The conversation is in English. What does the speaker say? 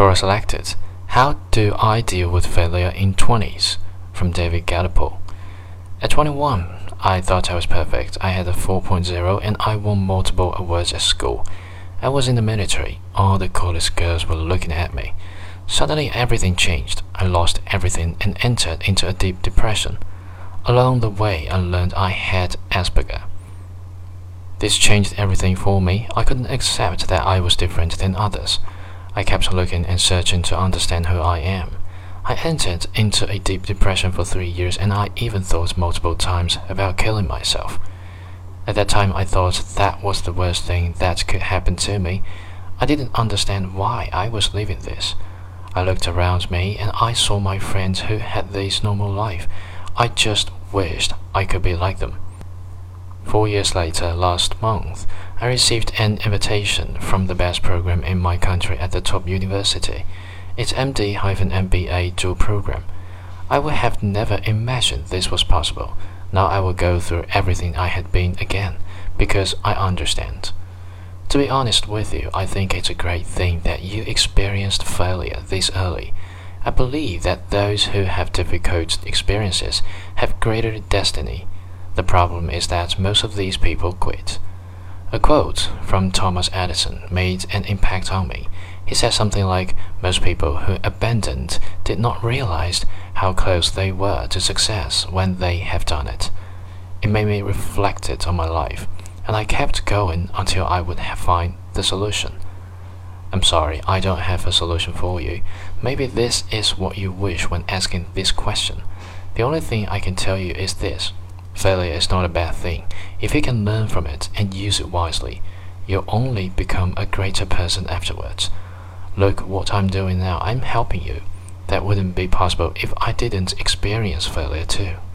Quora selected How do I deal with failure in 20s? from David Gallipol. At 21, I thought I was perfect. I had a 4.0 and I won multiple awards at school. I was in the military. All the coolest girls were looking at me. Suddenly, everything changed. I lost everything and entered into a deep depression. Along the way, I learned I had Asperger. This changed everything for me. I couldn't accept that I was different than others. I kept looking and searching to understand who I am. I entered into a deep depression for three years and I even thought multiple times about killing myself. At that time, I thought that was the worst thing that could happen to me. I didn't understand why I was living this. I looked around me and I saw my friends who had this normal life. I just wished I could be like them. Four years later, last month, I received an invitation from the best program in my country at the top university. It's MD-MBA dual program. I would have never imagined this was possible. Now I will go through everything I had been again, because I understand. To be honest with you, I think it's a great thing that you experienced failure this early. I believe that those who have difficult experiences have greater destiny. The problem is that most of these people quit. A quote from Thomas Edison made an impact on me. He said something like, Most people who abandoned did not realize how close they were to success when they have done it. It made me reflect it on my life, and I kept going until I would have find the solution. I'm sorry, I don't have a solution for you. Maybe this is what you wish when asking this question. The only thing I can tell you is this Failure is not a bad thing. If you can learn from it and use it wisely, you'll only become a greater person afterwards. Look what I'm doing now. I'm helping you. That wouldn't be possible if I didn't experience failure too.